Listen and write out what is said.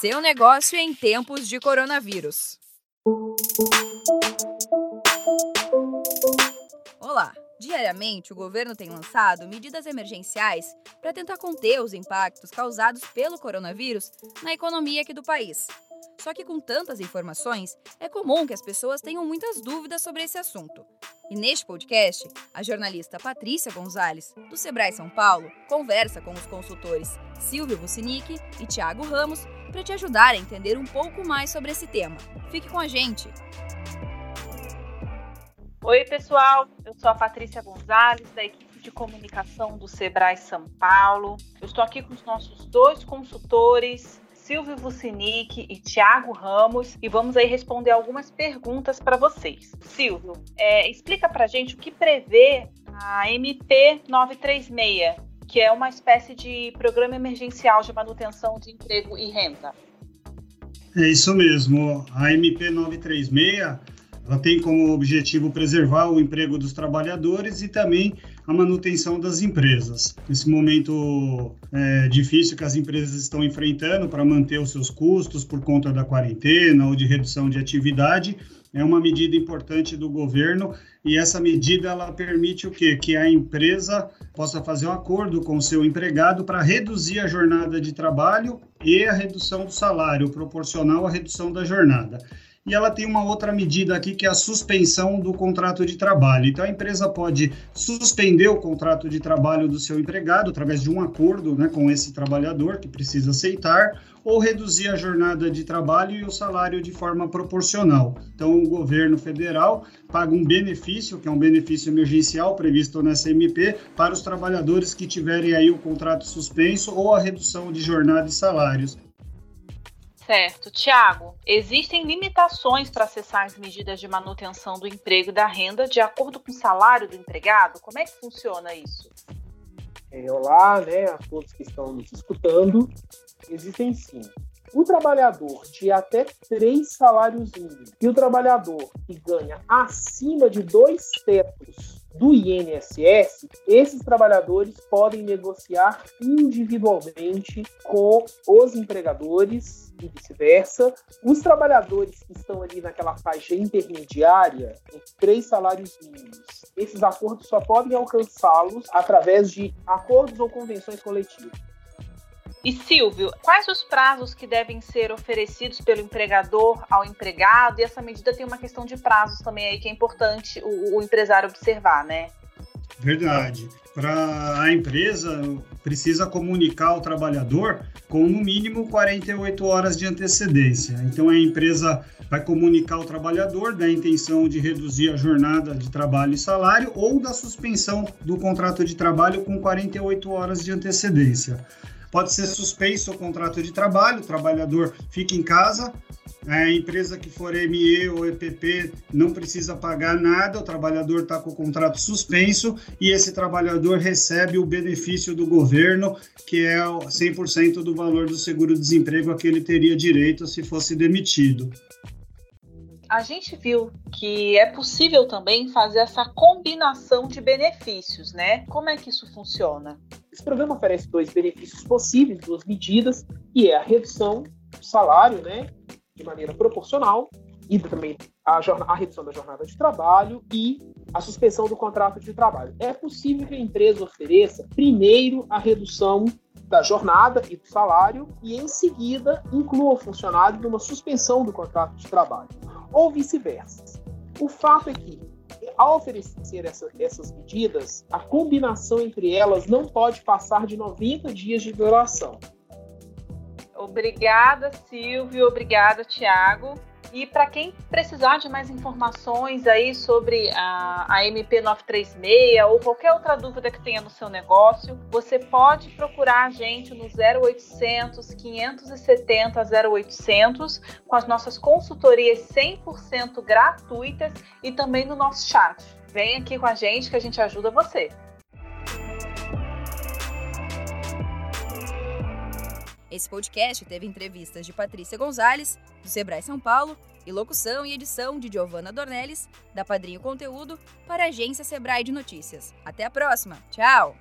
Seu negócio em tempos de coronavírus. Olá! Diariamente, o governo tem lançado medidas emergenciais para tentar conter os impactos causados pelo coronavírus na economia aqui do país. Só que com tantas informações, é comum que as pessoas tenham muitas dúvidas sobre esse assunto. E neste podcast, a jornalista Patrícia Gonzalez, do Sebrae São Paulo, conversa com os consultores Silvio Vucinic e Tiago Ramos para te ajudar a entender um pouco mais sobre esse tema. Fique com a gente! Oi, pessoal. Eu sou a Patrícia Gonzalez, da equipe de comunicação do Sebrae São Paulo. Eu estou aqui com os nossos dois consultores, Silvio Vucinic e Tiago Ramos e vamos aí responder algumas perguntas para vocês. Silvio, é, explica para gente o que prevê a MP 936, que é uma espécie de programa emergencial de manutenção de emprego e renda. É isso mesmo. A MP 936 ela tem como objetivo preservar o emprego dos trabalhadores e também a manutenção das empresas. Nesse momento é, difícil que as empresas estão enfrentando para manter os seus custos por conta da quarentena ou de redução de atividade, é uma medida importante do governo e essa medida ela permite o quê? Que a empresa possa fazer um acordo com o seu empregado para reduzir a jornada de trabalho e a redução do salário proporcional à redução da jornada e ela tem uma outra medida aqui que é a suspensão do contrato de trabalho. Então a empresa pode suspender o contrato de trabalho do seu empregado através de um acordo né, com esse trabalhador que precisa aceitar ou reduzir a jornada de trabalho e o salário de forma proporcional. Então, o governo federal paga um benefício, que é um benefício emergencial previsto nessa MP, para os trabalhadores que tiverem aí o contrato suspenso ou a redução de jornada e salários. Certo. Tiago, existem limitações para acessar as medidas de manutenção do emprego e da renda de acordo com o salário do empregado? Como é que funciona isso? É, olá, né, a todos que estão nos escutando. Existem sim. O trabalhador de até três salários mínimos e o trabalhador que ganha acima de dois tetos do INSS, esses trabalhadores podem negociar individualmente com os empregadores e vice-versa. Os trabalhadores que estão ali naquela faixa intermediária, em três salários mínimos, esses acordos só podem alcançá-los através de acordos ou convenções coletivas. E Silvio, quais os prazos que devem ser oferecidos pelo empregador ao empregado? E essa medida tem uma questão de prazos também aí que é importante o, o empresário observar, né? Verdade. Para a empresa, precisa comunicar ao trabalhador com no mínimo 48 horas de antecedência. Então, a empresa vai comunicar ao trabalhador da intenção de reduzir a jornada de trabalho e salário ou da suspensão do contrato de trabalho com 48 horas de antecedência. Pode ser suspenso o contrato de trabalho, o trabalhador fica em casa, a empresa que for ME ou EPP não precisa pagar nada, o trabalhador está com o contrato suspenso e esse trabalhador recebe o benefício do governo, que é 100% do valor do seguro-desemprego a que ele teria direito se fosse demitido a gente viu que é possível também fazer essa combinação de benefícios, né? Como é que isso funciona? Esse programa oferece dois benefícios possíveis, duas medidas, que é a redução do salário, né, de maneira proporcional, e também a, a redução da jornada de trabalho e a suspensão do contrato de trabalho. É possível que a empresa ofereça primeiro a redução da jornada e do salário e, em seguida, inclua o funcionário numa suspensão do contrato de trabalho ou vice-versa. O fato é que, ao oferecer essa, essas medidas, a combinação entre elas não pode passar de 90 dias de duração. Obrigada, Silvio. Obrigada, Tiago. E para quem precisar de mais informações aí sobre a, a MP 936 ou qualquer outra dúvida que tenha no seu negócio, você pode procurar a gente no 0800 570 0800 com as nossas consultorias 100% gratuitas e também no nosso chat. Vem aqui com a gente que a gente ajuda você. Esse podcast teve entrevistas de Patrícia Gonzalez, do Sebrae São Paulo, e locução e edição de Giovanna Dornelles, da Padrinho Conteúdo, para a agência Sebrae de Notícias. Até a próxima. Tchau!